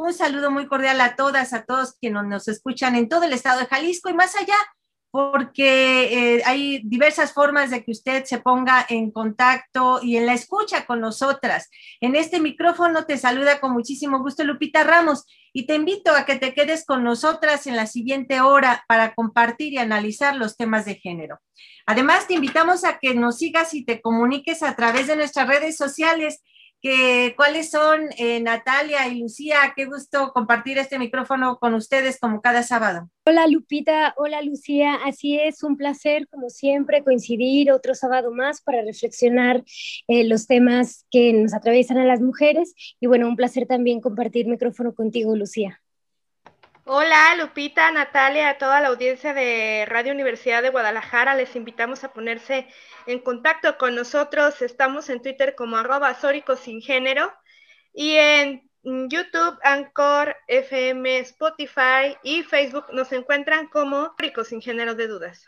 Un saludo muy cordial a todas, a todos quienes nos escuchan en todo el estado de Jalisco y más allá porque eh, hay diversas formas de que usted se ponga en contacto y en la escucha con nosotras. En este micrófono te saluda con muchísimo gusto Lupita Ramos y te invito a que te quedes con nosotras en la siguiente hora para compartir y analizar los temas de género. Además, te invitamos a que nos sigas y te comuniques a través de nuestras redes sociales que cuáles son eh, Natalia y Lucía. Qué gusto compartir este micrófono con ustedes como cada sábado. Hola Lupita, hola Lucía. Así es, un placer como siempre coincidir otro sábado más para reflexionar eh, los temas que nos atraviesan a las mujeres. Y bueno, un placer también compartir micrófono contigo, Lucía. Hola Lupita, Natalia, a toda la audiencia de Radio Universidad de Guadalajara. Les invitamos a ponerse en contacto con nosotros. Estamos en Twitter como arroba sin género y en YouTube, Anchor, FM, Spotify y Facebook nos encuentran como Sórico sin género de dudas.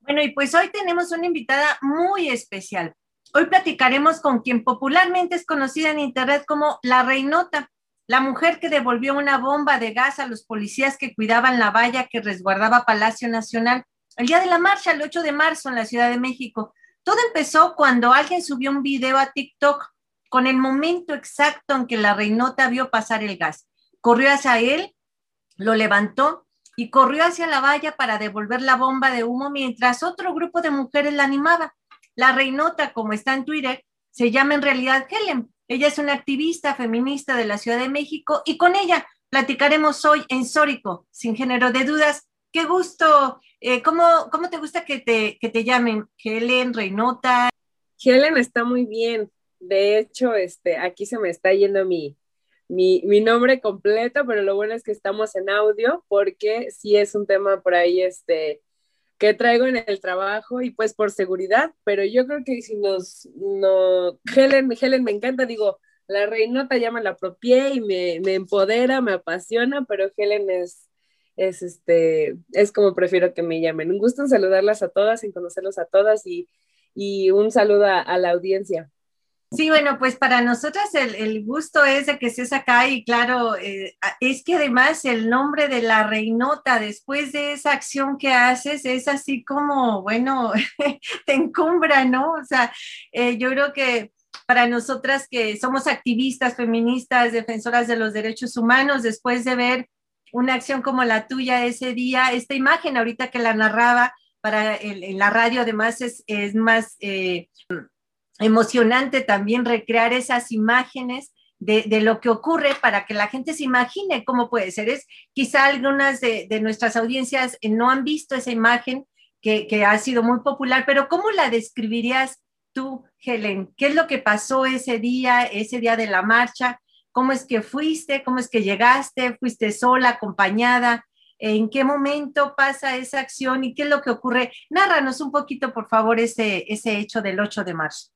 Bueno, y pues hoy tenemos una invitada muy especial. Hoy platicaremos con quien popularmente es conocida en Internet como La Reinota la mujer que devolvió una bomba de gas a los policías que cuidaban la valla que resguardaba Palacio Nacional el día de la marcha, el 8 de marzo, en la Ciudad de México. Todo empezó cuando alguien subió un video a TikTok con el momento exacto en que la reinota vio pasar el gas. Corrió hacia él, lo levantó y corrió hacia la valla para devolver la bomba de humo mientras otro grupo de mujeres la animaba. La reinota, como está en Twitter, se llama en realidad Helen ella es una activista feminista de la Ciudad de México y con ella platicaremos hoy en Sórico, sin género de dudas. Qué gusto. Eh, ¿cómo, ¿cómo, te gusta que te, que te llamen? Helen, Reinota. Helen está muy bien. De hecho, este, aquí se me está yendo mi, mi, mi, nombre completo, pero lo bueno es que estamos en audio porque sí es un tema por ahí este, que traigo en el trabajo y pues por seguridad, pero yo creo que si nos, no, Helen, Helen me encanta, digo, la reinota ya me la apropié y me, me empodera, me apasiona, pero Helen es, es este, es como prefiero que me llamen. Un gusto en saludarlas a todas, en conocerlos a todas y, y un saludo a la audiencia. Sí, bueno, pues para nosotras el, gusto es de que estés acá y claro, eh, es que además el nombre de la reinota después de esa acción que haces es así como, bueno, te encumbra, ¿no? O sea, eh, yo creo que para nosotras que somos activistas, feministas, defensoras de los derechos humanos, después de ver una acción como la tuya ese día, esta imagen ahorita que la narraba para en la radio además es, es más... Eh, emocionante también recrear esas imágenes de, lo que ocurre para que la gente se imagine cómo puede ser. Es quizá algunas de, nuestras audiencias eh, no han visto esa imagen que, ha sido muy popular, pero ¿cómo la describirías tú, Helen? ¿Qué es lo que pasó ese día, ese día de la marcha? ¿Cómo es que fuiste? ¿Cómo es que llegaste? ¿Fuiste sola, acompañada? ¿En qué momento pasa esa acción y qué es lo que ocurre? Nárranos un poquito, por favor, ese hecho del 8 de marzo.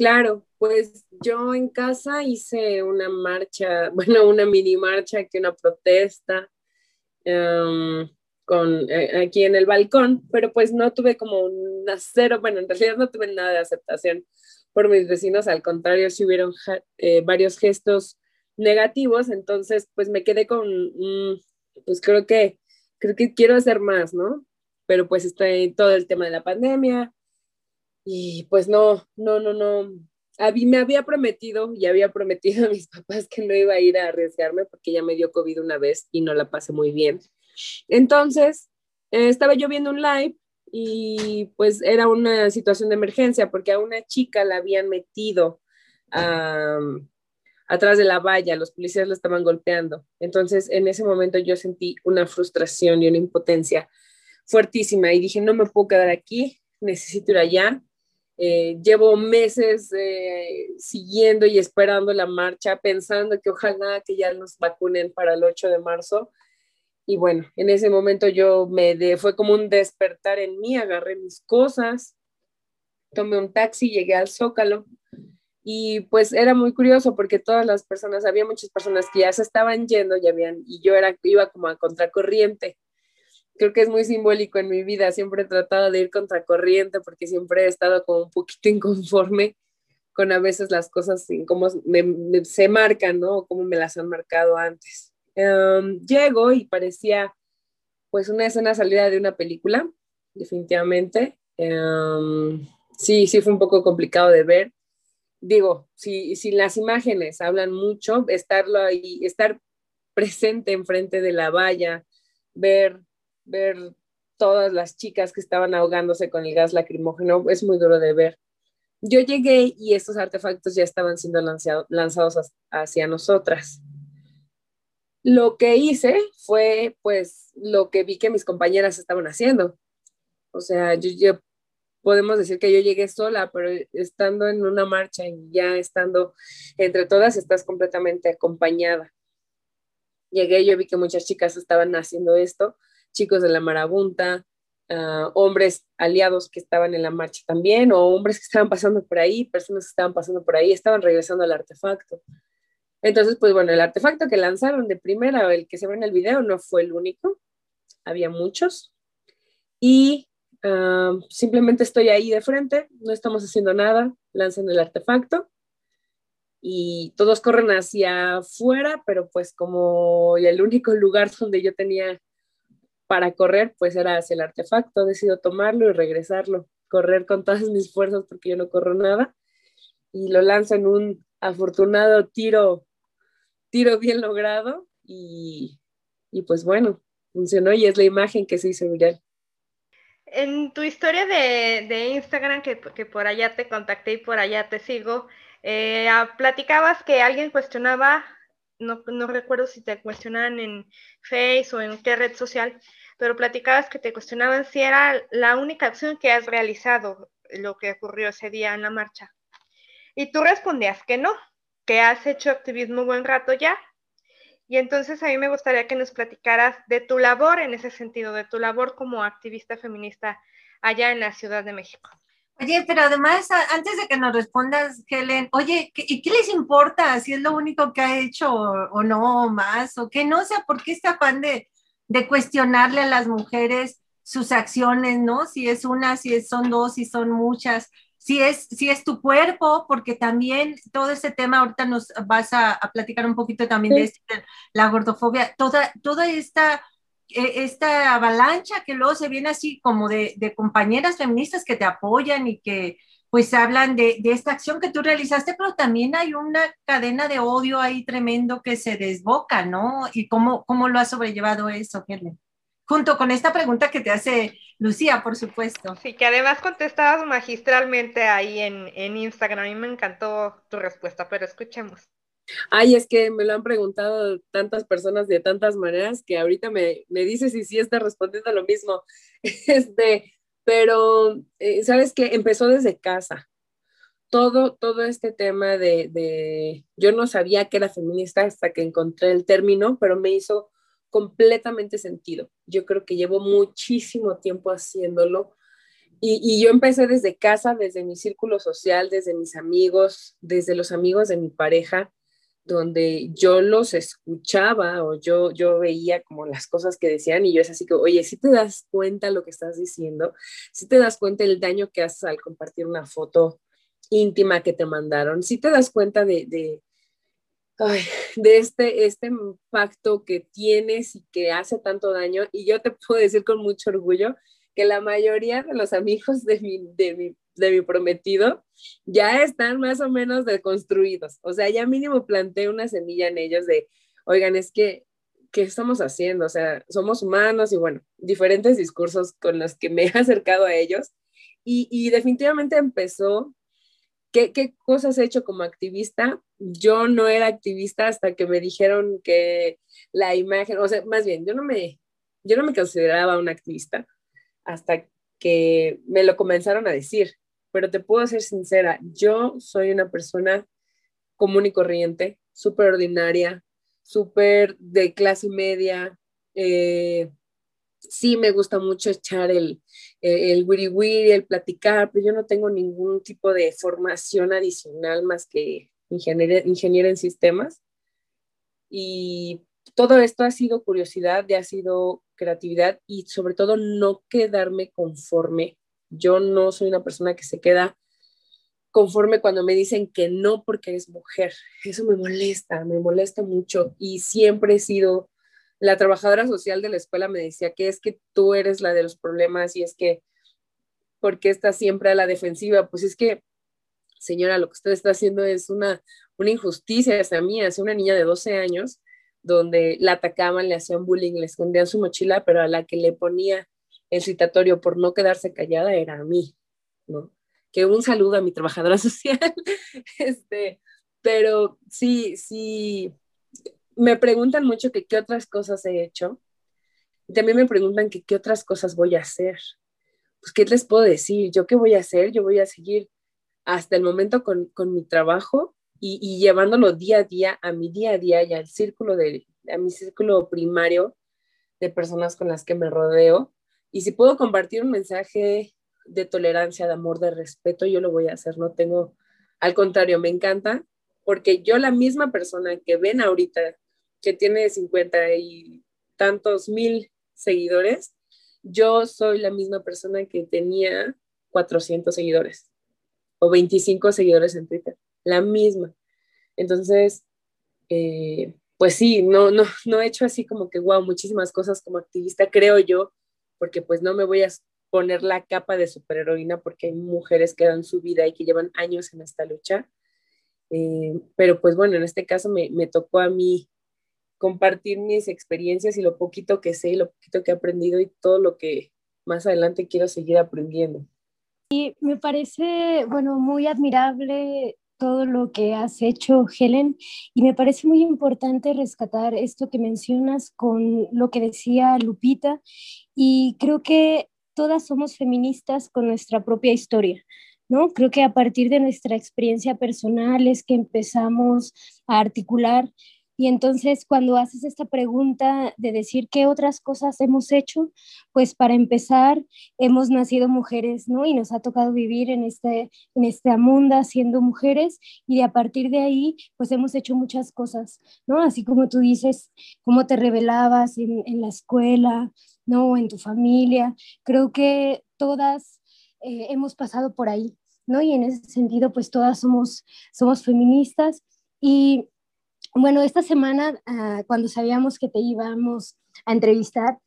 Claro, pues yo en casa hice una marcha, bueno, una mini marcha, aquí una protesta em, con, eh, aquí en el balcón, pero pues no tuve como un cero, bueno, en realidad no tuve nada de aceptación por mis vecinos, al contrario, sí hubieron eh, varios gestos negativos, entonces pues me quedé con, pues creo que, creo que quiero hacer más, ¿no? pero pues está todo el tema de la pandemia y pues no, no, no, no. me había prometido y había prometido a mis papás que no iba a ir a arriesgarme porque ya me dio COVID una vez y no la pasé muy bien. Entonces, eh, estaba yo viendo un live y pues era una situación de emergencia porque a una chica la habían metido atrás de la valla, los policías la estaban golpeando. Entonces, en ese momento yo sentí una frustración y una impotencia fuertísima y dije, no me puedo quedar aquí, necesito ir allá. Eh, llevo meses eh, siguiendo y esperando la marcha, pensando que ojalá que ya nos vacunen para el 8 de marzo. Y bueno, en ese momento yo me de, fue como un despertar en mí, agarré mis cosas, tomé un taxi, llegué al Zócalo y pues era muy curioso porque todas las personas, había muchas personas que ya se estaban yendo y, habían, y yo era, iba como a contracorriente. Creo que es muy simbólico en mi vida, siempre he tratado de ir contracorriente porque siempre he estado como un poquito inconforme con a veces las cosas, como se marcan, ¿no? O cómo me las han marcado antes. Um, llego y parecía pues una escena salida de una película, definitivamente. Um, sí, sí fue un poco complicado de ver digo, si, si las imágenes hablan mucho, estarlo ahí, estar presente enfrente de la valla, ver, ver todas las chicas que estaban ahogándose con el gas lacrimógeno, es muy duro de ver. Yo llegué y estos artefactos ya estaban siendo lanzados hacia nosotras. Lo que hice fue, pues, lo que vi que mis compañeras estaban haciendo. O sea, yo, podemos decir que yo llegué sola, pero estando en una marcha y ya estando entre todas, estás completamente acompañada. Llegué, yo vi que muchas chicas estaban haciendo esto, chicos de la marabunta, ah, hombres aliados que estaban en la marcha también, o hombres que estaban pasando por ahí, personas que estaban pasando por ahí, estaban regresando al artefacto. Entonces, pues bueno, el artefacto que lanzaron de primera, el que se ve en el video, no fue el único, había muchos. Y simplemente estoy ahí de frente, no estamos haciendo nada, lanzan el artefacto y todos corren hacia afuera, pero pues como el único lugar donde yo tenía para correr, pues era hacia el artefacto, decido tomarlo y regresarlo, correr con todas mis fuerzas porque yo no corro nada y lo lanzo en un afortunado tiro, tiro bien logrado y, y pues bueno, funcionó y es la imagen que se hizo viral. En tu historia de, Instagram, que, por allá te contacté y por allá te sigo, eh, ah, platicabas que alguien cuestionaba, no, recuerdo si te cuestionaban en Face o en qué red social, pero platicabas que te cuestionaban si era la única acción que has realizado, lo que ocurrió ese día en la marcha. Y tú respondías que no, que has hecho activismo buen rato ya y entonces a mí me gustaría que nos platicaras de tu labor en ese sentido, de tu labor como activista feminista allá en la Ciudad de México. Oye, pero además, antes de que nos respondas, Helen, oye, ¿y qué les importa si es lo único que ha hecho o, no más? ¿O qué no? O sea, ¿por qué este afán de, de cuestionarle a las mujeres sus acciones, no? Si es una, si son dos, si son muchas si es, si es tu cuerpo, porque también todo ese tema, ahorita nos vas a, platicar un poquito también de este, la gordofobia, toda, toda esta, esta avalancha que luego se viene así como de, compañeras feministas que te apoyan y que pues hablan de, de, esta acción que tú realizaste, pero también hay una cadena de odio ahí tremendo que se desboca, ¿no? ¿Y cómo, cómo lo has sobrellevado eso, Helen? junto con esta pregunta que te hace Lucía, por supuesto. Sí, que además contestabas magistralmente ahí en, en Instagram. A mí me encantó tu respuesta, pero escuchemos. Ay, es que me lo han preguntado tantas personas de tantas maneras que ahorita me, me dices si sí está respondiendo lo mismo. Este, pero, eh, ¿sabes qué? Empezó desde casa. Todo, todo este tema de, de, yo no sabía que era feminista hasta que encontré el término, pero me hizo completamente sentido. Yo creo que llevo muchísimo tiempo haciéndolo y, yo empecé desde casa, desde mi círculo social, desde mis amigos, desde los amigos de mi pareja, donde yo los escuchaba o yo, yo veía como las cosas que decían y yo es así que, oye, si te das cuenta lo que estás diciendo, si te das cuenta el daño que haces al compartir una foto íntima que te mandaron, si te das cuenta de, de este, este impacto que tienes y que hace tanto daño. Y yo te puedo decir con mucho orgullo que la mayoría de los amigos de mi, de mi, de mi prometido ya están más o menos deconstruidos. O sea, ya mínimo planté una semilla en ellos de, oigan, es que, ¿qué estamos haciendo? O sea, somos humanos y bueno, diferentes discursos con los que me he acercado a ellos. Y, definitivamente empezó ¿Qué, ¿Qué, cosas he hecho como activista? Yo no era activista hasta que me dijeron que la imagen, o sea, más bien, yo no me, yo no me consideraba una activista hasta que me lo comenzaron a decir, pero te puedo ser sincera, yo soy una persona común y corriente, súper ordinaria, súper de clase media, eh, sí me gusta mucho echar el, el wiri wiri, el platicar, pero yo no tengo ningún tipo de formación adicional más que ingeniera, en sistemas. Y todo esto ha sido curiosidad, ha sido creatividad y sobre todo no quedarme conforme. Yo no soy una persona que se queda conforme cuando me dicen que no porque eres mujer. Eso me molesta, me molesta mucho y siempre he sido la trabajadora social de la escuela me decía que es que tú eres la de los problemas y es que, ¿por qué estás siempre a la defensiva? Pues es que, señora, lo que usted está haciendo es una, una injusticia hacia mí, hacia una niña de 12 años, donde la atacaban, le hacían bullying, le escondían su mochila, pero a la que le ponía el citatorio por no quedarse callada era a mí, ¿no? Que un saludo a mi trabajadora social, este, pero sí, sí, me preguntan mucho que qué otras cosas he hecho. Y también me preguntan que qué otras cosas voy a hacer. Pues, ¿qué les puedo decir? ¿Yo qué voy a hacer? Yo voy a seguir hasta el momento con, con mi trabajo y, llevándolo día a día, a mi día a día y al círculo de, a mi círculo primario de personas con las que me rodeo. Y si puedo compartir un mensaje de tolerancia, de amor, de respeto, yo lo voy a hacer. No tengo, al contrario, me encanta porque yo la misma persona que ven ahorita que tiene 50 y tantos mil seguidores, yo soy la misma persona que tenía 400 seguidores o 25 seguidores en Twitter, la misma. Entonces, eh, pues sí, no, no, no he hecho así como que, wow, muchísimas cosas como activista, creo yo, porque pues no me voy a poner la capa de superheroína porque hay mujeres que dan su vida y que llevan años en esta lucha. Eh, pero pues bueno, en este caso me, me tocó a mí compartir mis experiencias y lo poquito que sé y lo poquito que he aprendido y todo lo que más adelante quiero seguir aprendiendo. Y me parece, bueno, muy admirable todo lo que has hecho, Helen, y me parece muy importante rescatar esto que mencionas con lo que decía Lupita, y creo que todas somos feministas con nuestra propia historia. ¿No? Creo que a partir de nuestra experiencia personal es que empezamos a articular y entonces cuando haces esta pregunta de decir qué otras cosas hemos hecho, pues para empezar, hemos nacido mujeres, ¿no? Y nos ha tocado vivir en, este, en esta siendo mujeres y a partir de ahí, pues hemos hecho muchas cosas, ¿no? Así como tú dices, cómo te revelabas en, en la escuela, ¿no? En tu familia. Creo que todas eh, hemos pasado por ahí, ¿no? Y en ese sentido, pues todas somos, somos feministas y bueno, esta semana, ah, cuando sabíamos que te íbamos a entrevistar,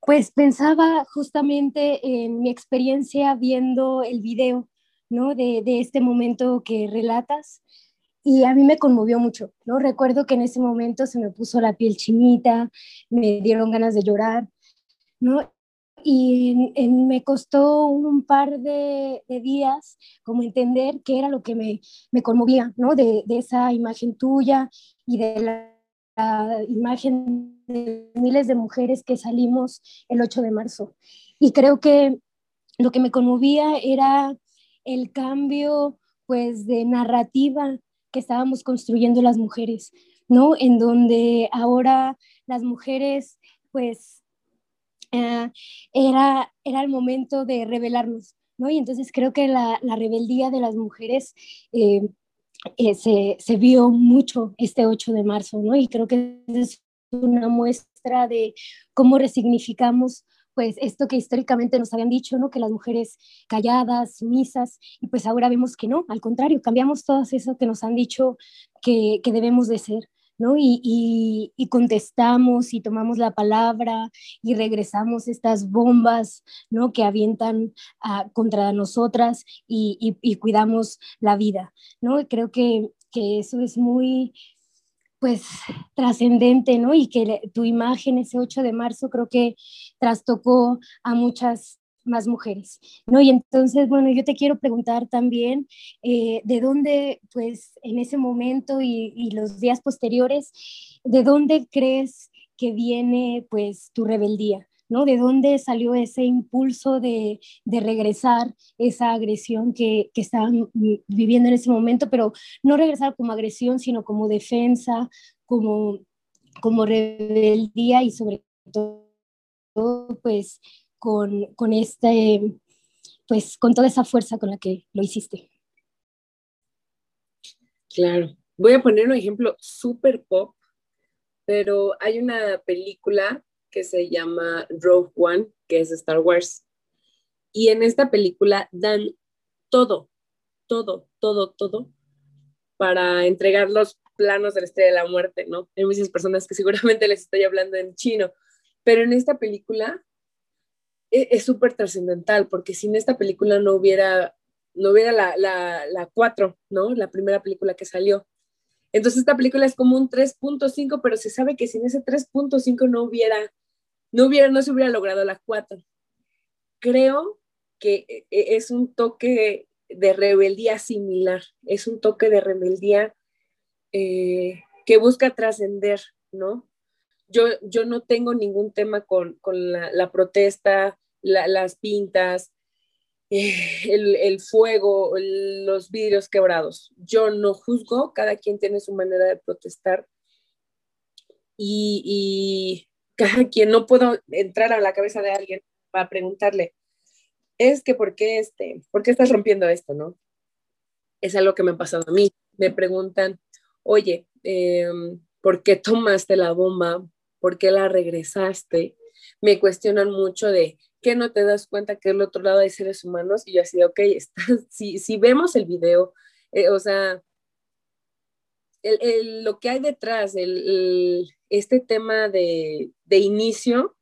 pues pensaba justamente en mi experiencia viendo el video, ¿no? De, de, este momento que relatas y a mí me conmovió mucho, ¿no? Recuerdo que en ese momento se me puso la piel chinita, me dieron ganas de llorar, ¿no? y me costó un par de, días como entender qué era lo que me, me conmovía, ¿no? De, de, esa imagen tuya y de la, la, imagen de miles de mujeres que salimos el 8 de marzo. Y creo que lo que me conmovía era el cambio, pues, de narrativa que estábamos construyendo las mujeres, ¿no? En donde ahora las mujeres, pues, eh, era, era el momento de rebelarnos, ¿no? Y entonces creo que la, la rebeldía de las mujeres eh, eh, se, se, vio mucho este 8 de marzo, ¿no? Y creo que es una muestra de cómo resignificamos pues esto que históricamente nos habían dicho, ¿no? Que las mujeres calladas, sumisas, y pues ahora vemos que no, al contrario, cambiamos todo eso que nos han dicho que, que debemos de ser, ¿no? Y, contestamos y tomamos la palabra y regresamos estas bombas, ¿no? Que avientan ah, contra nosotras y, cuidamos la vida, ¿no? Creo que, que eso es muy, pues trascendente, ¿no? Y que tu imagen ese 8 de marzo creo que trastocó a muchas más mujeres, ¿no? Y entonces, bueno, yo te quiero preguntar también eh, de dónde, pues, en ese momento y, y, los días posteriores, ¿de dónde crees que viene, pues, tu rebeldía? ¿no? ¿De dónde salió ese impulso de, de regresar esa agresión que, que, estaban viviendo en ese momento, pero no regresar como agresión, sino como defensa, como, como rebeldía y sobre todo, pues, con, con este, pues, con toda esa fuerza con la que lo hiciste? Claro. Voy a poner un ejemplo súper pop, pero hay una película que se llama Rogue One, que es Star Wars. Y en esta película dan todo, todo, todo, todo para entregar los planos de la estrella de la muerte, ¿no? Hay muchas personas que seguramente les estoy hablando en chino, pero en esta película es súper trascendental, porque sin esta película no hubiera, no hubiera la, la, la 4, ¿no? La primera película que salió. Entonces esta película es como un 3.5, pero se sabe que sin ese 3.5 no hubiera no, hubiera, no se hubiera logrado la cuatro. Creo que eh, es un toque de rebeldía similar, es un toque de rebeldía eh, que busca trascender, ¿no? Yo, yo no tengo ningún tema con, la, protesta, las pintas, eh, el, fuego, los vidrios quebrados. Yo no juzgo, cada quien tiene su manera de protestar. y, cada quien, no puedo entrar a la cabeza de alguien para preguntarle, es que ¿por qué, este, ¿por qué estás rompiendo esto, no? Es algo que me ha pasado a mí. Me preguntan, oye, em, ¿por qué tomaste la bomba? ¿Por qué la regresaste? Me cuestionan mucho de, ¿qué no te das cuenta que del otro lado hay seres humanos? Y yo así, ok, si, si vemos el video, eh, o sea, lo que hay detrás, este tema de, inicio,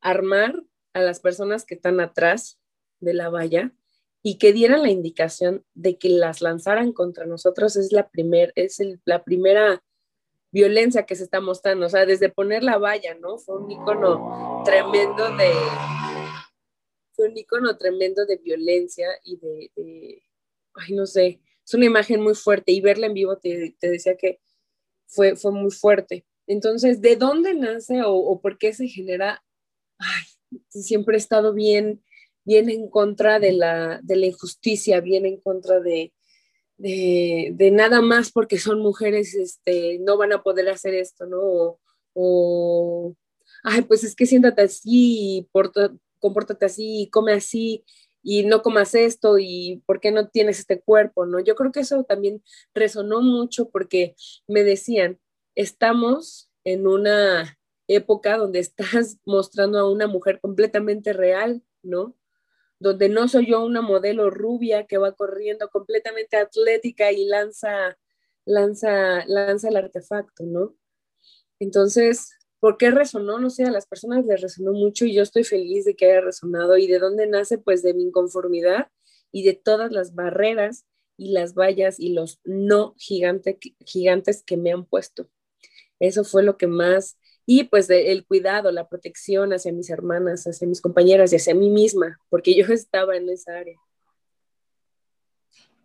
armar a las personas que están atrás de la valla y que dieran la indicación de que las lanzaran contra nosotros es la, primer, es la primera violencia que se está mostrando, o sea, desde poner la valla, ¿no? Fue un icono tremendo de, fue un icono tremendo de violencia y de, ay, no sé, es una imagen muy fuerte y verla en vivo te, decía que fue, fue muy fuerte. Entonces, ¿de dónde nace o, por qué se genera? Ay, siempre he estado bien, bien en contra de la, de la injusticia, bien en contra de, de, nada más porque son mujeres, este, no van a poder hacer esto, ¿no? O, ay, pues es que siéntate así, porta, compórtate así, come así, y no comas esto y por qué no tienes este cuerpo, ¿no? Yo creo que eso también resonó mucho porque me decían, estamos en una época donde estás mostrando a una mujer completamente real, ¿no? Donde no soy yo una modelo rubia que va corriendo completamente atlética y lanza, lanza, lanza el artefacto, ¿no? Entonces, ¿Por qué resonó? No sé, a las personas les resonó mucho y yo estoy feliz de que haya resonado. ¿Y de dónde nace? Pues de mi inconformidad y de todas las barreras y las vallas y los no gigante, gigantes que me han puesto. Eso fue lo que más, y pues el cuidado, la protección hacia mis hermanas, hacia mis compañeras y hacia mí misma, porque yo estaba en esa área.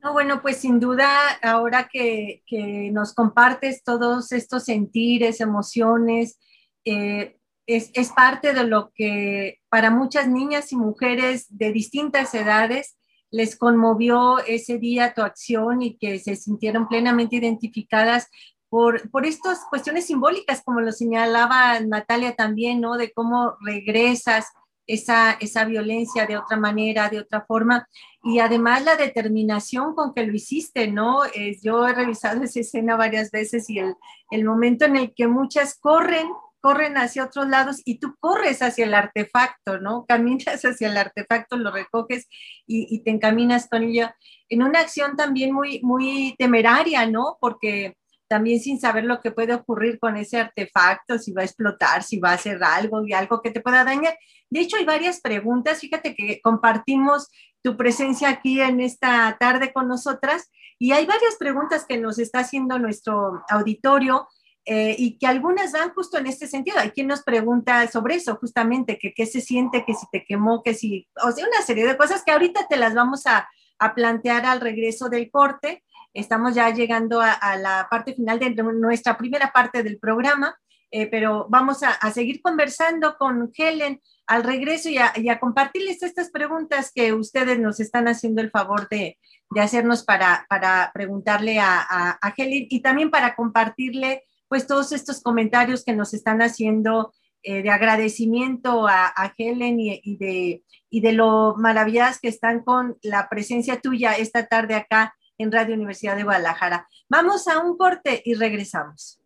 No, bueno, pues sin duda, ahora que, que nos compartes todos estos sentires, emociones, eh, es, es, parte de lo que para muchas niñas y mujeres de distintas edades les conmovió ese día tu acción y que se sintieron plenamente identificadas por, por estas cuestiones simbólicas, como lo señalaba Natalia también, ¿no? De cómo regresas esa, esa violencia de otra manera, de otra forma, y además la determinación con que lo hiciste, ¿no? Eh, yo he revisado esa escena varias veces y el, el momento en el que muchas corren corren hacia otros lados y tú corres hacia el artefacto, ¿no? Caminas hacia el artefacto, lo recoges y, te encaminas con ella en una acción también muy, muy temeraria, ¿no? Porque también sin saber lo que puede ocurrir con ese artefacto, si va a explotar, si va a hacer algo y algo que te pueda dañar. De hecho, hay varias preguntas. Fíjate que compartimos tu presencia aquí en esta tarde con nosotras y hay varias preguntas que nos está haciendo nuestro auditorio. Eh, y que algunas van justo en este sentido. Hay quien nos pregunta sobre eso, justamente, que qué se siente, que si te quemó, que si, o sea, una serie de cosas que ahorita te las vamos a, a plantear al regreso del corte. Estamos ya llegando a, la parte final de nuestra primera parte del programa, eh, pero vamos a, seguir conversando con Helen al regreso y a, compartirles estas preguntas que ustedes nos están haciendo el favor de, hacernos para, para preguntarle a, Helen y también para compartirle pues todos estos comentarios que nos están haciendo eh, de agradecimiento a, Helen y, de, y de lo maravilladas que están con la presencia tuya esta tarde acá en Radio Universidad de Guadalajara. Vamos a un corte y regresamos.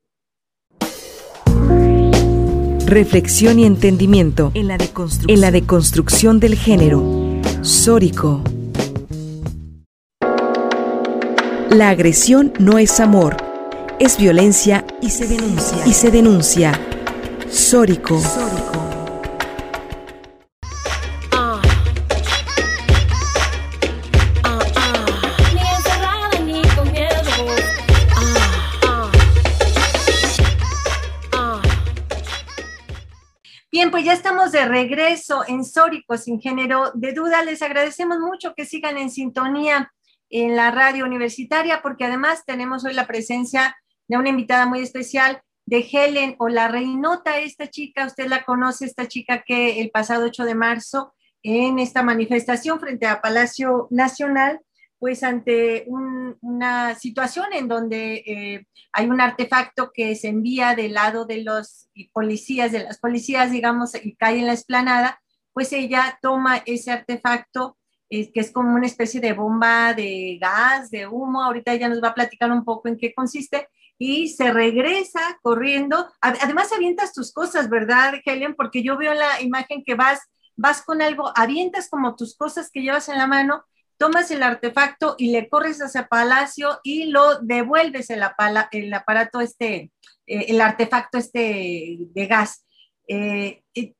Reflexión y entendimiento en la deconstrucción, en la deconstrucción del género. Sórico. La agresión no es amor, es violencia y se denuncia. Y se denuncia. Sórico. Bien, ya estamos de regreso en Sórico sin género de duda. Les agradecemos mucho que sigan en sintonía en la radio universitaria porque además tenemos hoy la presencia de una invitada muy especial de Helen o la Reinota, esta chica, usted la conoce, esta chica que el pasado 8 de marzo en esta manifestación frente a Palacio Nacional, pues ante una situación en donde eh, hay un artefacto que se envía del lado de los policías, de las policías, digamos, y cae en la esplanada, pues ella toma ese artefacto que es como una especie de bomba de gas, de humo, ahorita ella nos va a platicar un poco en qué consiste, y se regresa corriendo. Además, avientas tus cosas, ¿verdad, Helen? Porque yo veo la imagen que vas, vas con algo, avientas como tus cosas que llevas en la mano, tomas el artefacto y le corres hacia Palacio y lo devuelves el, el aparato este, eh, el artefacto este de gas. Eh, y,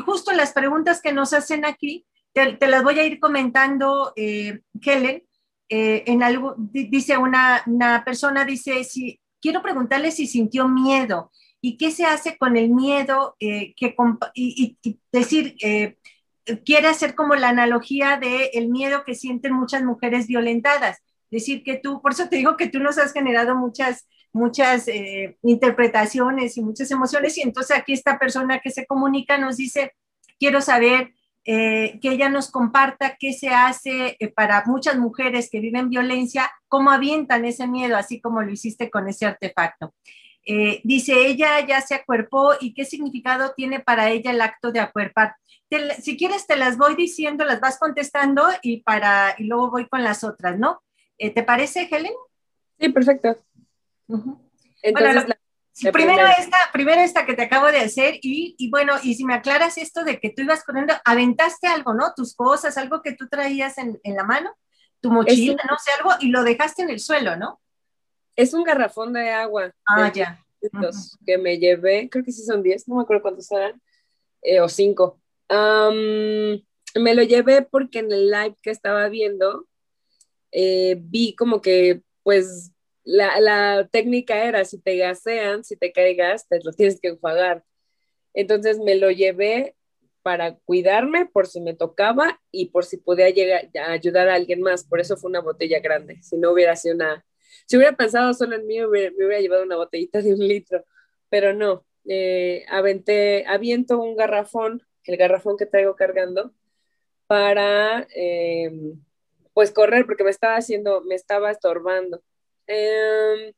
justo las preguntas que nos hacen aquí, te, las voy a ir comentando, eh, Helen. en algo, dice una, una persona, dice, si quiero preguntarle si sintió miedo y qué se hace con el miedo eh, que, y, decir, eh, quiere hacer como la analogía del el miedo que sienten muchas mujeres violentadas. Decir que tú, por eso te digo que tú nos has generado muchas, muchas eh, interpretaciones y muchas emociones y entonces aquí esta persona que se comunica nos dice, quiero saber eh, que ella nos comparta qué se hace eh, para muchas mujeres que viven violencia, cómo avientan ese miedo, así como lo hiciste con ese artefacto. Eh, dice, ella ya se acuerpó y qué significado tiene para ella el acto de acuerpar. si quieres, te las voy diciendo, las vas contestando y, para, y luego voy con las otras, ¿no? ¿Te parece, Helen? Sí, perfecto. Entonces, primero esta, primero esta que te acabo de hacer y, bueno, y si me aclaras esto de que tú ibas corriendo, aventaste algo, ¿no? Tus cosas, algo que tú traías en, la mano, tu mochila, no sé, algo, y lo dejaste en el suelo, ¿no? Es un garrafón de agua. Ah, ya. Que me llevé, creo que sí son 10, no me acuerdo cuántos eran, eh, o 5. me lo llevé porque en el live que estaba viendo, eh, vi como que, pues, la, técnica era, si te gasean, si te caigas, te lo tienes que enjuagar. Entonces me lo llevé para cuidarme por si me tocaba y por si podía llegar a ayudar a alguien más. Por eso fue una botella grande. Si no hubiera sido una, si hubiera pensado solo en mí, me hubiera, llevado una botellita de un litro, pero no. Eh, aventé, aviento un garrafón, el garrafón que traigo cargando, para eh, pues correr porque me estaba haciendo, me estaba estorbando. Em,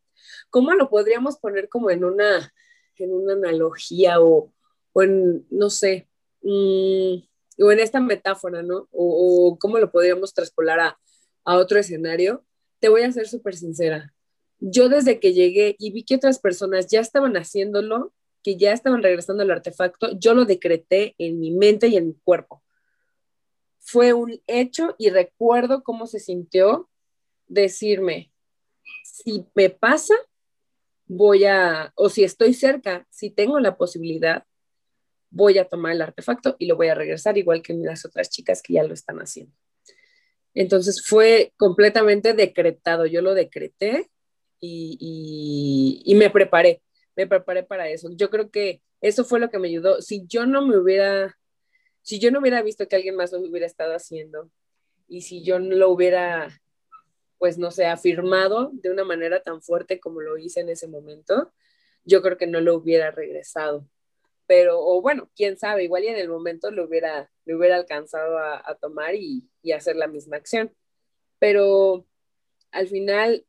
¿Cómo lo podríamos poner como en una, en una analogía o, en, no sé, mm, o en esta metáfora, ¿no? O, cómo lo podríamos traspolar a otro escenario? Te voy a ser súper sincera. Yo desde que llegué y vi que otras personas ya estaban haciéndolo, que ya estaban regresando al artefacto, yo lo decreté en mi mente y en mi cuerpo. Fue un hecho y recuerdo cómo se sintió decirme, si me pasa, voy a, o si estoy cerca, si tengo la posibilidad, voy a tomar el artefacto y lo voy a regresar, igual que las otras chicas que ya lo están haciendo. Entonces fue completamente decretado, yo lo decreté y, y, me preparé, me preparé para eso. Yo creo que eso fue lo que me ayudó. Si yo no me hubiera, si yo no hubiera visto que alguien más lo hubiera estado haciendo y si yo no lo hubiera pues no sé, afirmado de una manera tan fuerte como lo hice en ese momento, yo creo que no lo hubiera regresado. Pero, o bueno, quién sabe, igual en el momento lo hubiera, lo hubiera alcanzado a, tomar y, y hacer la misma acción. Pero al final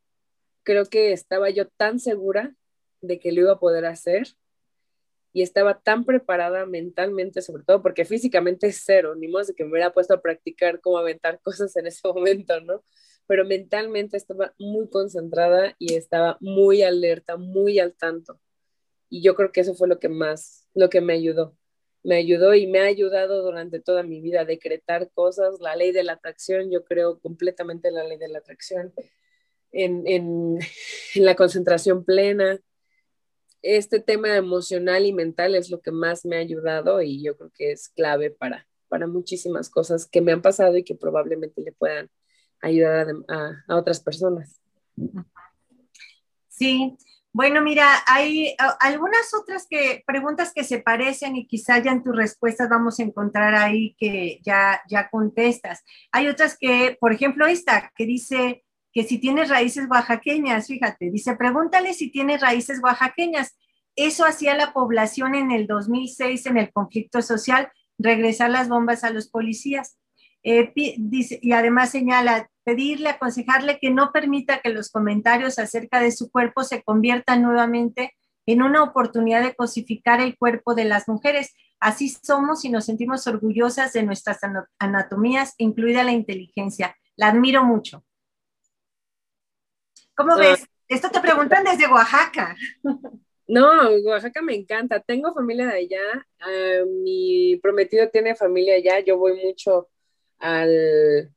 creo que estaba yo tan segura de que lo iba a poder hacer y estaba tan preparada mentalmente, sobre todo porque físicamente es cero, ni más de que me hubiera puesto a practicar cómo aventar cosas en ese momento, ¿no? pero mentalmente estaba muy concentrada y estaba muy alerta, muy al tanto. Y yo creo que eso fue lo que más, lo que me ayudó. Me ayudó y me ha ayudado durante toda mi vida a decretar cosas, la ley de la atracción, yo creo completamente en la ley de la atracción, en, en, en la concentración plena. Este tema emocional y mental es lo que más me ha ayudado y yo creo que es clave para, para muchísimas cosas que me han pasado y que probablemente le puedan ayudar a, otras personas. Sí, bueno, mira, hay algunas otras que, preguntas que se parecen y quizá ya en tus respuestas vamos a encontrar ahí que ya, ya contestas. Hay otras que, por ejemplo, esta que dice que si tienes raíces oaxaqueñas, fíjate, dice, pregúntale si tienes raíces oaxaqueñas. Eso hacía la población en el 2006 en el conflicto social, regresar las bombas a los policías. Eh, dice, y además señala, pedirle, aconsejarle que no permita que los comentarios acerca de su cuerpo se conviertan nuevamente en una oportunidad de cosificar el cuerpo de las mujeres. Así somos y nos sentimos orgullosas de nuestras anatomías, incluida la inteligencia. La admiro mucho. ¿Cómo ves? Esto te preguntan desde Oaxaca. No, Oaxaca me encanta. Tengo familia de allá. Ah, mi prometido tiene familia allá. Yo voy mucho al,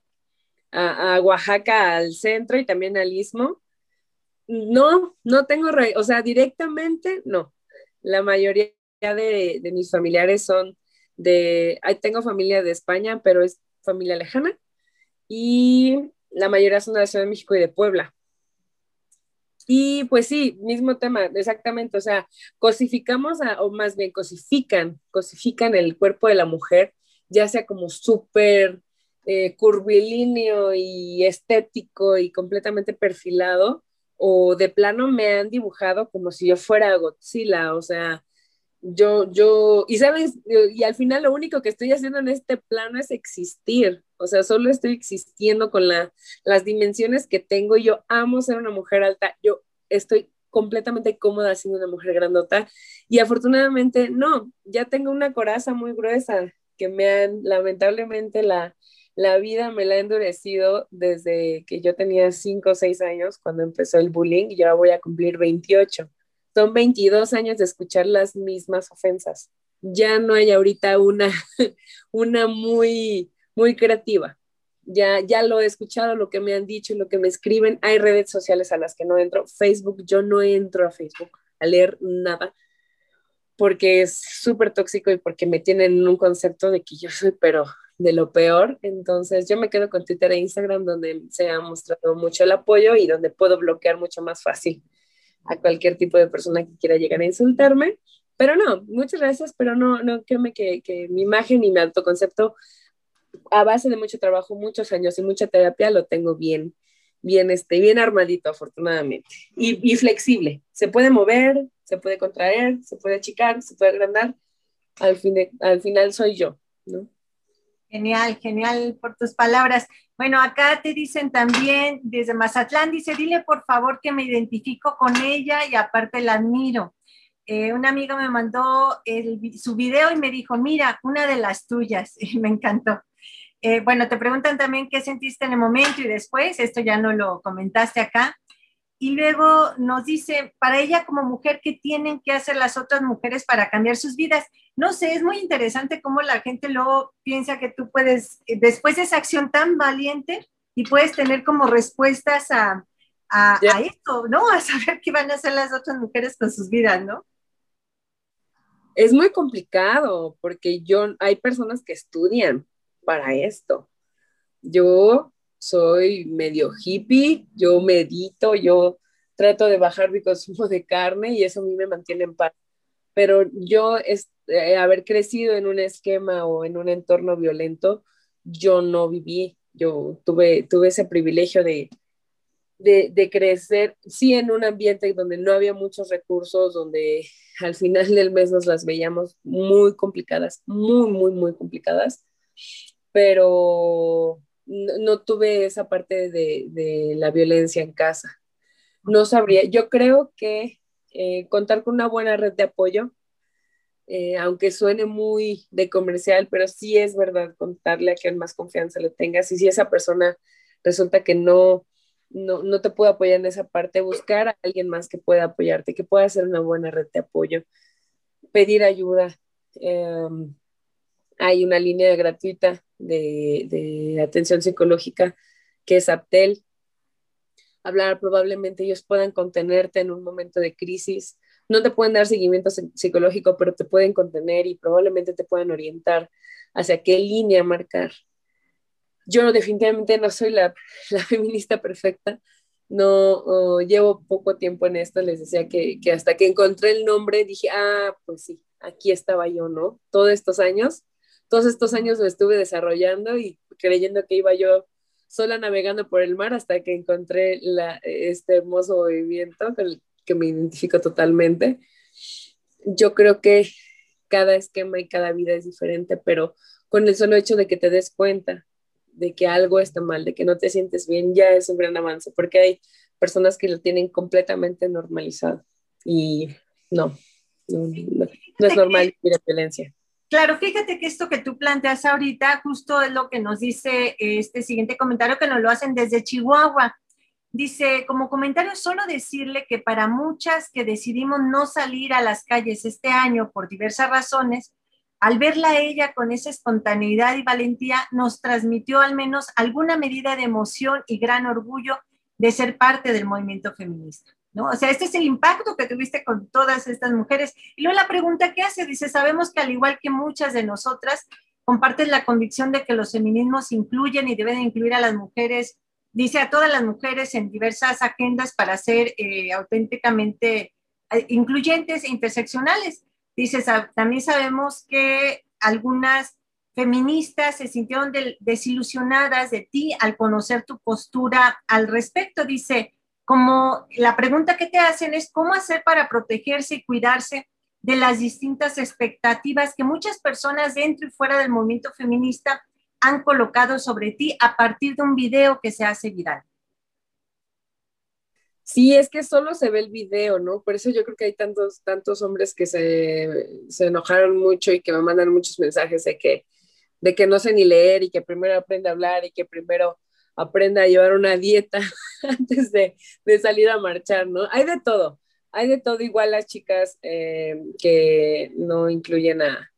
a, Oaxaca, al centro y también al istmo. No, no tengo, o sea, directamente no. La mayoría de, de mis familiares son de, tengo familia de España, pero es familia lejana. Y la mayoría son de la Ciudad de México y de Puebla. Y pues sí, mismo tema, exactamente, o sea, cosificamos, o más bien cosifican, cosifican el cuerpo de la mujer, ya sea como súper eh, curvilíneo y estético y completamente perfilado, o de plano me han dibujado como si yo fuera Godzilla, o sea, yo, yo, y sabes, y al final lo único que estoy haciendo en este plano es existir, o sea, solo estoy existiendo con la, las dimensiones que tengo, yo amo ser una mujer alta, yo estoy completamente cómoda siendo una mujer grandota y afortunadamente no, ya tengo una coraza muy gruesa que me han lamentablemente la, la vida me la ha endurecido desde que yo tenía 5 o 6 años cuando empezó el bullying y ahora voy a cumplir 28. Son 22 años de escuchar las mismas ofensas. Ya no hay ahorita una, una muy, muy creativa. Ya, ya lo he escuchado, lo que me han dicho, lo que me escriben. Hay redes sociales a las que no entro. Facebook, yo no entro a Facebook a leer nada porque es súper tóxico y porque me tienen un concepto de que yo soy, pero de lo peor. Entonces yo me quedo con Twitter e Instagram donde se ha mostrado mucho el apoyo y donde puedo bloquear mucho más fácil a cualquier tipo de persona que quiera llegar a insultarme. Pero no, muchas gracias, pero no, no, créeme que, que mi imagen y mi autoconcepto a base de mucho trabajo, muchos años y mucha terapia lo tengo bien, bien, este, bien armadito afortunadamente y, y flexible. Se puede mover, se puede contraer, se puede achicar, se puede agrandar. Al, fin al final soy yo, ¿no? Genial, genial por tus palabras. Bueno, acá te dicen también desde Mazatlán, dice, dile por favor que me identifico con ella y aparte la admiro. Eh, una amiga me mandó su video y me dijo, mira, una de las tuyas, me encantó. Eh, bueno, te preguntan también qué sentiste en el momento y después, esto ya no lo comentaste acá. Y luego nos dice, para ella como mujer, ¿qué tienen que hacer las otras mujeres para cambiar sus vidas? no sé, es muy interesante cómo la gente luego piensa que tú puedes, eh, después de esa acción tan valiente, y puedes tener como respuestas a, a, a, esto, ¿no? A saber qué van a hacer las otras mujeres con sus vidas, ¿no? Es muy complicado porque yo, hay personas que estudian para esto. Yo soy medio hippie, yo medito, yo trato de bajar mi consumo de carne y eso a mí me mantiene en paz. Pero yo, este, haber crecido en un esquema o en un entorno violento, yo no viví, yo tuve, tuve ese privilegio de, de, de, crecer, sí, en un ambiente donde no había muchos recursos, donde al final del mes nos las veíamos muy complicadas, muy, muy, muy complicadas, pero no, tuve esa parte de, de, la violencia en casa. No sabría, yo creo que eh, contar con una buena red de apoyo, eh, aunque suene muy de comercial, pero sí es verdad contarle a quien más confianza le tengas y si esa persona resulta que no, no, no, te puede apoyar en esa parte, buscar a alguien más que pueda apoyarte, que pueda hacer una buena red de apoyo, pedir ayuda. Eh, hay una línea gratuita de, atención psicológica que es Aptel. Hablar, probablemente ellos puedan contenerte en un momento de crisis. No te pueden dar seguimiento psicológico, pero te pueden contener y probablemente te puedan orientar hacia qué línea marcar yo definitivamente no soy la, feminista perfecta, no llevo poco tiempo en esto, les decía que, que, hasta que encontré el nombre dije, ah, pues sí, aquí estaba yo, ¿no? Todos estos años, todos estos años me estuve desarrollando y creyendo que iba yo sola navegando por el mar hasta que encontré la, este hermoso movimiento con el que me identifico totalmente. Yo creo que cada esquema y cada vida es diferente, pero con el solo hecho de que te des cuenta de que algo está mal, de que no te sientes bien, ya es un gran avance, porque hay personas que lo tienen completamente normalizado y no, no, no, no es normal vivir violencia. Claro, fíjate que esto que tú planteas ahorita justo es lo que nos dice este siguiente comentario que nos lo hacen desde Chihuahua. Dice, como comentario, solo decirle que para muchas que decidimos no salir a las calles este año por diversas razones, al verla ella con esa espontaneidad y valentía, nos transmitió al menos alguna medida de emoción y gran orgullo de ser parte del movimiento feminista. ¿No? O sea, este es el impacto que tuviste con todas estas mujeres. Y luego la pregunta que hace, dice, sabemos que al igual que muchas de nosotras, compartes la convicción de que los feminismos incluyen y deben incluir a las mujeres, dice a todas las mujeres en diversas agendas para ser eh, auténticamente eh, incluyentes e interseccionales. Dices, también sabemos que algunas feministas se sintieron de, desilusionadas de ti al conocer tu postura al respecto. Dice, como la pregunta que te hacen es cómo hacer para protegerse y cuidarse de las distintas expectativas que muchas personas dentro y fuera del movimiento feminista han colocado sobre ti a partir de un video que se hace viral. Sí, es que solo se ve el video, ¿no? Por eso yo creo que hay tantos, tantos hombres que se, se enojaron mucho y que me mandan muchos mensajes de que, de que no sé ni leer y que primero aprende a hablar y que primero aprenda a llevar una dieta antes de, de salir a marchar, ¿no? Hay de todo, hay de todo, igual las chicas eh, que no incluyen a,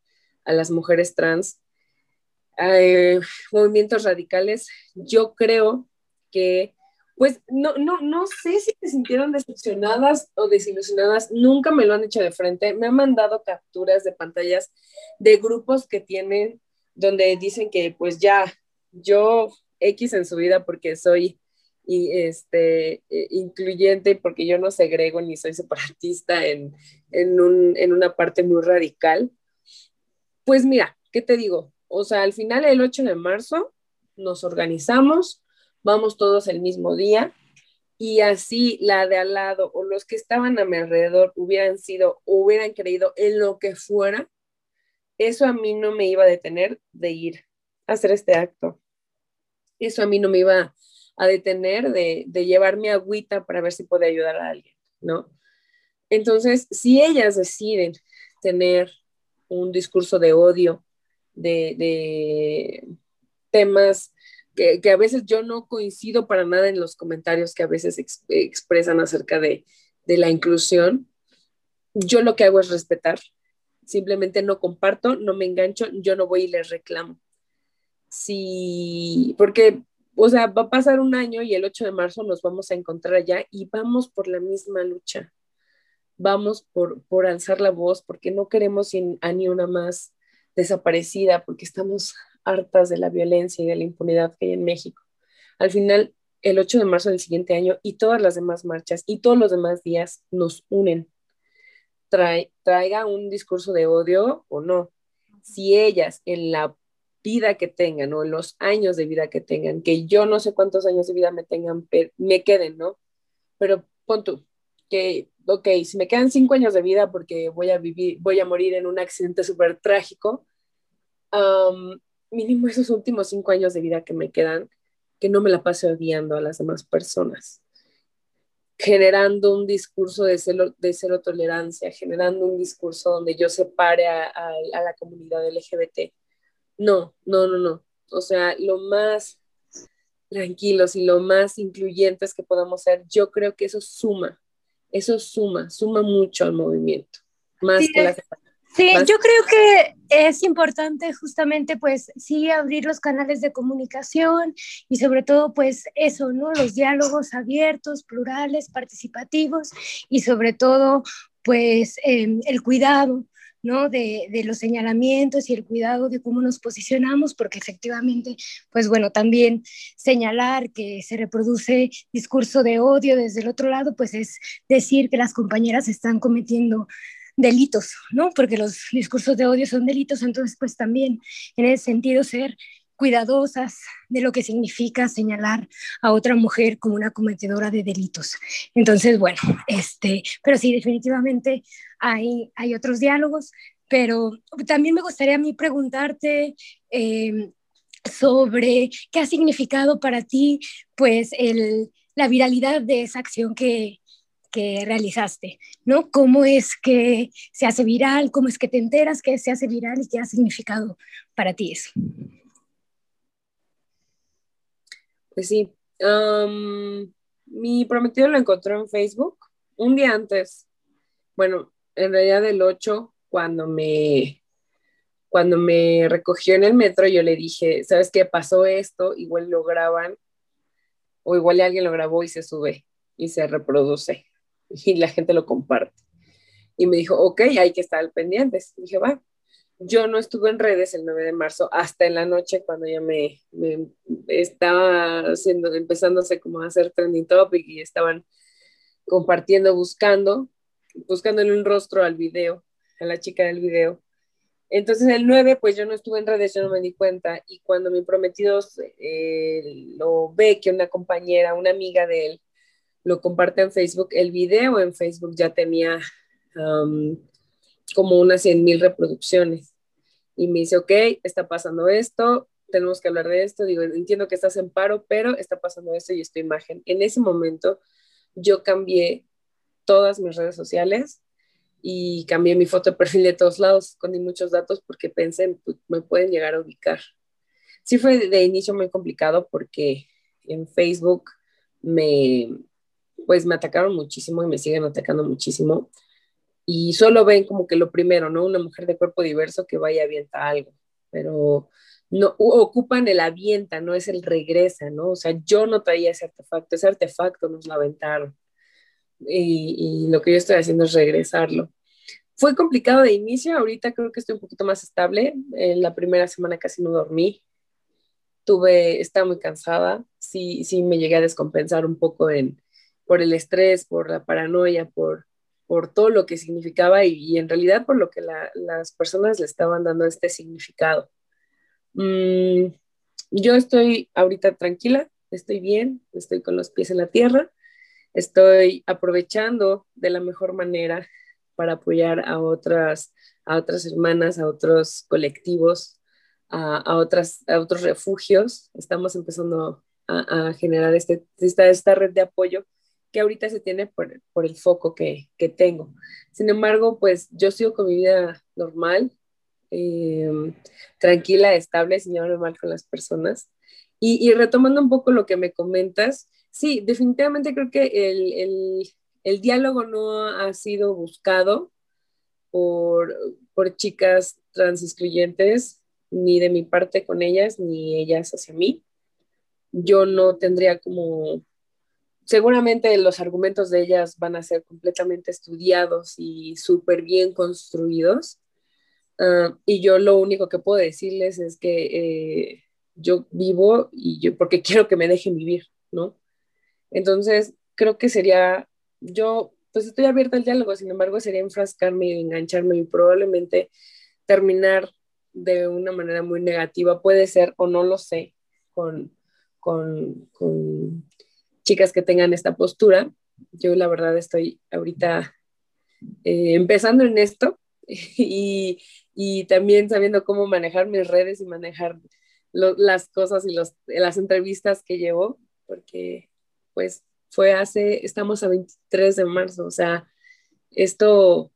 a las mujeres trans. Hay movimientos radicales, yo creo que pues no, no, no sé si se sintieron decepcionadas o desilusionadas, nunca me lo han dicho de frente, me han mandado capturas de pantallas de grupos que tienen donde dicen que pues ya yo X en su vida porque soy y este, eh, incluyente porque yo no segrego ni soy separatista en, en, un, en una parte muy radical. Pues mira, ¿qué te digo? O sea, al final el 8 de marzo nos organizamos, vamos todos el mismo día y así la de al lado o los que estaban a mi alrededor hubieran sido, hubieran creído en lo que fuera, eso a mí no me iba a detener de ir a hacer este acto. Eso a mí no me iba a detener de, llevar mi agüita para ver si puede ayudar a alguien, ¿no? Entonces, si ellas deciden tener un discurso de odio, de, de temas que, a veces yo no coincido para nada en los comentarios que a veces expresan acerca de, de la inclusión. Yo lo que hago es respetar. Simplemente no comparto, no me engancho, yo no voy y les reclamo. Sí, porque o sea, va a pasar un año y el 8 de marzo nos vamos a encontrar allá y vamos por la misma lucha. Vamos por, por alzar la voz porque no queremos a ni una más desaparecida, porque estamos hartas de la violencia y de la impunidad que hay en México. Al final, el 8 de marzo del siguiente año y todas las demás marchas y todos los demás días nos unen. traiga un discurso de odio o no. Si ellas en la vida que tengan o los años de vida que tengan, que yo no sé cuántos años de vida me tengan, me queden, ¿no? Pero pon tú, que, ok, si me quedan cinco años de vida porque voy a vivir, voy a morir en un accidente súper trágico, mínimo esos últimos cinco años de vida que me quedan, que no me la pase odiando a las demás personas, generando un discurso de cero, de cero tolerancia, generando un discurso donde yo separe a, a la comunidad LGBT no, no, no, no. O sea, lo más tranquilos y lo más incluyentes que podamos ser, yo creo que eso suma, eso suma, suma mucho al movimiento, más sí, que Sí, yo creo que es importante justamente pues sí abrir los canales de comunicación y sobre todo pues eso, ¿no? Los diálogos abiertos, plurales, participativos y sobre todo pues em, el cuidado, ¿no? De, de, los señalamientos y el cuidado de cómo nos posicionamos, porque efectivamente, pues bueno, también señalar que se reproduce discurso de odio desde el otro lado, pues es decir que las compañeras están cometiendo delitos, ¿no? Porque los discursos de odio son delitos, entonces pues también en ese sentido ser cuidadosas de lo que significa señalar a otra mujer como una cometedora de delitos. Entonces, bueno, este, pero sí, definitivamente hay, hay otros diálogos, pero también me gustaría a mí preguntarte eh, sobre qué ha significado para ti, pues, el, la viralidad de esa acción que, que realizaste, ¿no? ¿Cómo es que se hace viral? ¿Cómo es que te enteras que se hace viral y qué ha significado para ti eso? Pues sí. mi prometido lo encontró en Facebook un día antes. Bueno, en realidad el 8, cuando me, cuando me recogió en el metro, yo le dije, ¿sabes qué? Pasó esto, igual lo graban, o igual alguien lo grabó y se sube y se reproduce y la gente lo comparte. Y me dijo, ok, hay que estar al pendiente. Y dije, va, yo no estuve en redes el 9 de marzo hasta en la noche cuando ya me, estaba haciendo, empezándose como a hacer trending topic y estaban compartiendo, buscando, buscándole un rostro al video, a la chica del video. Entonces el 9, pues yo no estuve en redes, yo no me di cuenta. Y cuando mi prometido eh, lo ve que una compañera, una amiga de él, lo comparte en Facebook, el video en Facebook ya tenía um, como unas 100 mil reproducciones. Y me dice, ok, está pasando esto, tenemos que hablar de esto. Digo, entiendo que estás en paro, pero está pasando esto y esta imagen. En ese momento yo cambié todas mis redes sociales y cambié mi foto de perfil de todos lados, escondí muchos datos porque pensé, pues, me pueden llegar a ubicar. Sí fue de inicio muy complicado porque en Facebook me, pues me atacaron muchísimo y me siguen atacando muchísimo y solo ven como que lo primero, ¿no? Una mujer de cuerpo diverso que vaya a avienta algo, pero no ocupan el avienta, no es el regresa, ¿no? O sea, yo no traía ese artefacto, ese artefacto nos lo aventaron. Y, lo que yo estoy haciendo es regresarlo. Fue complicado de inicio, ahorita creo que estoy un poquito más estable. En la primera semana casi no dormí. Tuve, estaba muy cansada, sí, sí me llegué a descompensar un poco en, por el estrés, por la paranoia, por, por todo lo que significaba y, en realidad por lo que las personas le estaban dando este significado. Mm, yo estoy ahorita tranquila, estoy bien, estoy con los pies en la tierra, estoy aprovechando de la mejor manera para apoyar a otras, a otras hermanas, a otros colectivos, a, otras, a otros refugios. Estamos empezando a, generar este, esta, esta red de apoyo que ahorita se tiene por, por el foco que, que, tengo. Sin embargo, pues yo sigo con mi vida normal, eh, tranquila, estable, sin llevarme mal con las personas. Y, retomando un poco lo que me comentas, sí, definitivamente creo que el, el, el diálogo no ha sido buscado por, por chicas trans excluyentes, ni de mi parte con ellas, ni ellas hacia mí. yo no tendría como, seguramente los argumentos de ellas van a ser completamente estudiados y súper bien construidos. Ah, y yo lo único que puedo decirles es que eh, yo vivo y yo, porque quiero que me dejen vivir, ¿no? Entonces, creo que sería, yo, pues estoy abierta al diálogo, sin embargo, sería enfrascarme y engancharme y probablemente terminar de una manera muy negativa, puede ser o no lo sé, con, con, con chicas que tengan esta postura. Yo la verdad estoy ahorita eh, empezando en esto y, y, también sabiendo cómo manejar mis redes y manejar las cosas y los, las entrevistas que llevo, porque pues fue hace, estamos a 23 de marzo, o sea, esto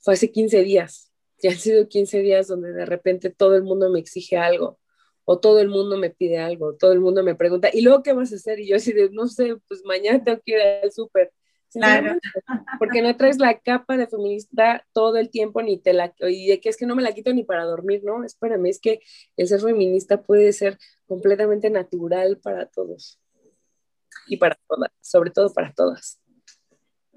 fue hace 15 días, ya han sido 15 días donde de repente todo el mundo me exige algo, o todo el mundo me pide algo, todo el mundo me pregunta, ¿y luego qué vas a hacer? Y yo así de, no sé, pues mañana tengo que ir al súper. Claro. Porque no traes la capa de feminista todo el tiempo, ni te la, y de que es que no me la quito ni para dormir, ¿no? Espérame, es que el ser feminista puede ser completamente natural para todos y para todas, sobre todo para todas.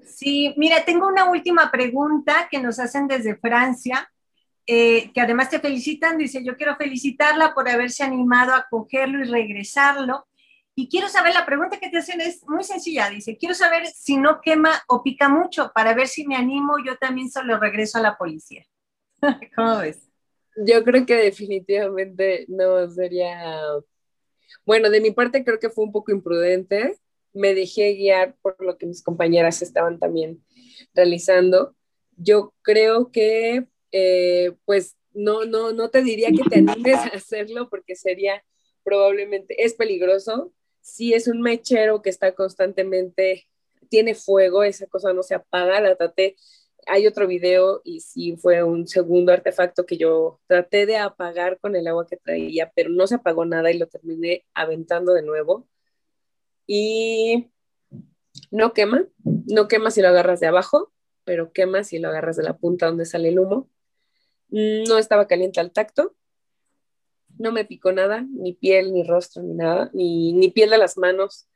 Sí, mira, tengo una última pregunta que nos hacen desde Francia, eh, que además te felicitan, dice, yo quiero felicitarla por haberse animado a cogerlo y regresarlo. Y quiero saber, la pregunta que te hacen es muy sencilla, dice, quiero saber si no quema o pica mucho para ver si me animo, yo también solo regreso a la policía. ¿Cómo ves? Yo creo que definitivamente no sería bueno, de mi parte creo que fue un poco imprudente. Me dejé guiar por lo que mis compañeras estaban también realizando. Yo creo que, eh, pues, no, no, no te diría que te animes a hacerlo porque sería probablemente, es peligroso. Si es un mechero que está constantemente, tiene fuego, esa cosa no se apaga, la traté hay otro video y sí fue un segundo artefacto que yo traté de apagar con el agua que traía, pero no se apagó nada y lo terminé aventando de nuevo. Y no quema, no quema si lo agarras de abajo, pero quema si lo agarras de la punta donde sale el humo. No estaba caliente al tacto, no me picó nada, ni piel, ni rostro, ni nada, ni, ni piel de las manos,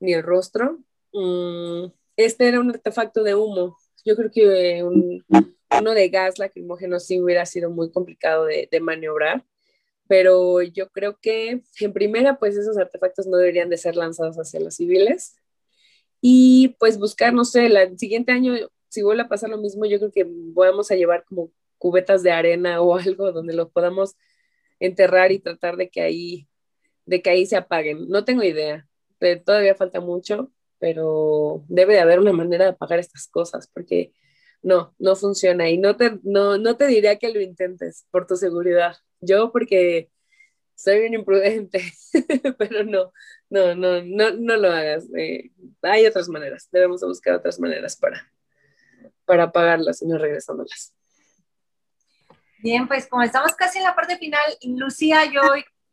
ni el rostro. Mm, este era un artefacto de humo, yo creo que uno de gas lacrimógeno sí hubiera sido muy complicado de, maniobrar, pero yo creo que en primera, pues esos artefactos no deberían de ser lanzados hacia los civiles. Y pues buscar, no sé, el siguiente año, si vuelve a pasar lo mismo, yo creo que vamos a llevar como cubetas de arena o algo donde los podamos enterrar y tratar de que ahí, de que ahí se apaguen. No tengo idea, pero todavía falta mucho pero debe de haber una manera de pagar estas cosas, porque no, no funciona y no te, no, no te diría que lo intentes por tu seguridad. Yo porque soy bien imprudente, pero no, no, no, no, no lo hagas. Eh, hay otras maneras, debemos buscar otras maneras para, para pagarlas y no regresándolas. Bien, pues como estamos casi en la parte final, Lucía, yo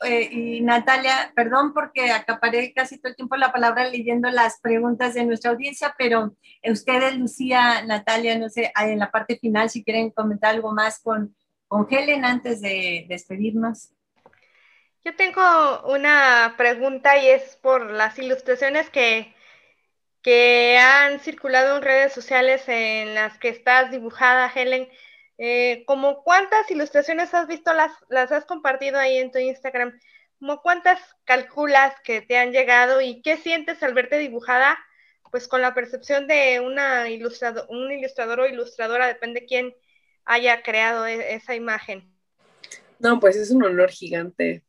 eh, y Natalia, perdón porque acaparé casi todo el tiempo la palabra leyendo las preguntas de nuestra audiencia, pero ustedes, Lucía, Natalia, no sé, en la parte final, si quieren comentar algo más con, con Helen antes de despedirnos. Yo tengo una pregunta y es por las ilustraciones que, que han circulado en redes sociales en las que estás dibujada, Helen. Eh, como cuántas ilustraciones has visto, las, has compartido ahí en tu Instagram, como cuántas calculas que te han llegado y qué sientes al verte dibujada, pues con la percepción de una ilustrador, un ilustrador o ilustradora, depende quién haya creado e, esa imagen. No, pues es un honor gigante.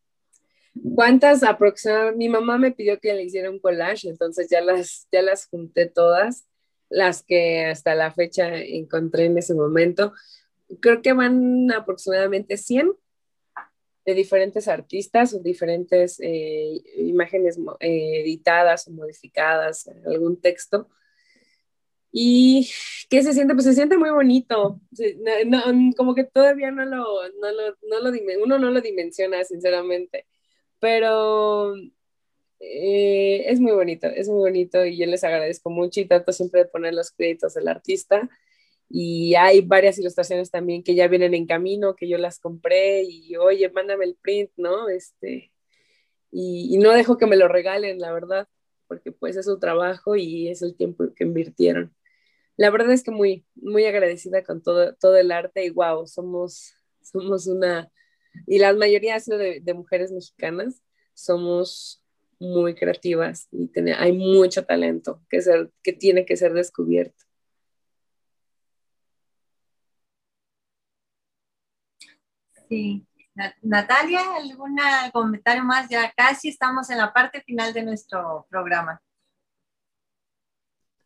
¿Cuántas aproximadamente? Mi mamá me pidió que le hiciera un collage, entonces ya las, ya las junté todas, las que hasta la fecha encontré en ese momento creo que van aproximadamente 100 de diferentes artistas o diferentes eh, imágenes eh, editadas o modificadas, algún texto. ¿Y qué se siente? Pues se siente muy bonito. como que todavía no lo, no lo, no lo, uno no lo dimensiona, sinceramente. Pero eh, es muy bonito, es muy bonito y yo les agradezco mucho y trato siempre de poner los créditos del artista y hay varias ilustraciones también que ya vienen en camino, que yo las compré y oye, mándame el print, ¿no? Este, y, no dejo que me lo regalen, la verdad, porque pues es su trabajo y es el tiempo que invirtieron. La verdad es que muy, muy agradecida con todo, todo el arte y wow, somos, somos una, y la mayoría ha sido de, mujeres mexicanas, somos muy creativas y hay mucho talento que, ser, que tiene que ser descubierto. Sí. Natalia, ¿algún comentario más? Ya casi estamos en la parte final de nuestro programa.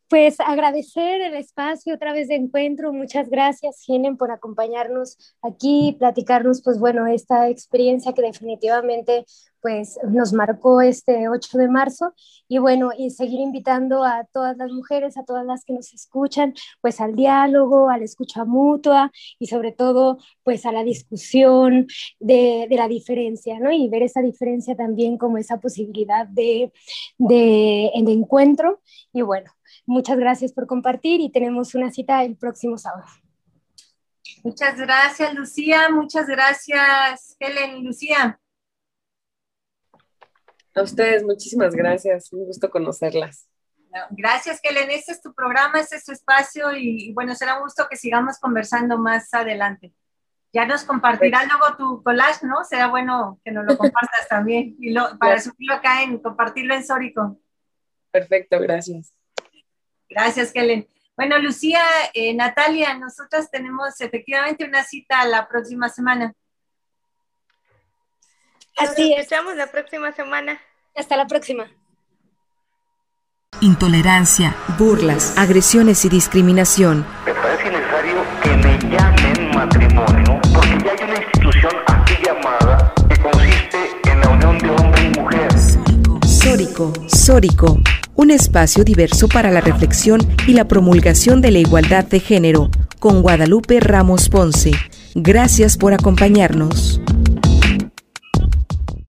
Pues agradecer el espacio otra vez de encuentro. Muchas gracias, Genen, por acompañarnos aquí, platicarnos, pues bueno, esta experiencia que definitivamente pues nos marcó este 8 de marzo y bueno, y seguir invitando a todas las mujeres, a todas las que nos escuchan, pues al diálogo, a la escucha mutua y sobre todo pues a la discusión de, la diferencia, ¿no? Y ver esa diferencia también como esa posibilidad de, de, de encuentro y bueno, Muchas gracias por compartir y tenemos una cita el próximo sábado. Muchas gracias, Lucía. Muchas gracias, Helen y Lucía. A ustedes, muchísimas gracias. Un gusto conocerlas. Gracias, Helen. Este es tu programa, este es tu espacio y, bueno, será un gusto que sigamos conversando más adelante. Ya nos compartirá luego tu collage, ¿no? Será bueno que nos lo compartas también y para subirlo acá en compartirlo en Sórico. Perfecto, gracias. Gracias, Helen. Bueno, Lucía, eh, Natalia, nosotras tenemos efectivamente una cita la próxima semana. Así es. Nos la próxima semana. Hasta la próxima. Intolerancia, burlas, agresiones y discriminación. Me parece necesario que me llamen matrimonio porque ya hay una institución así llamada que consiste en la unión de hombre y mujer. Sórico, Sórico un espacio diverso para la reflexión y la promulgación de la igualdad de género, con Guadalupe Ramos Ponce. Gracias por acompañarnos.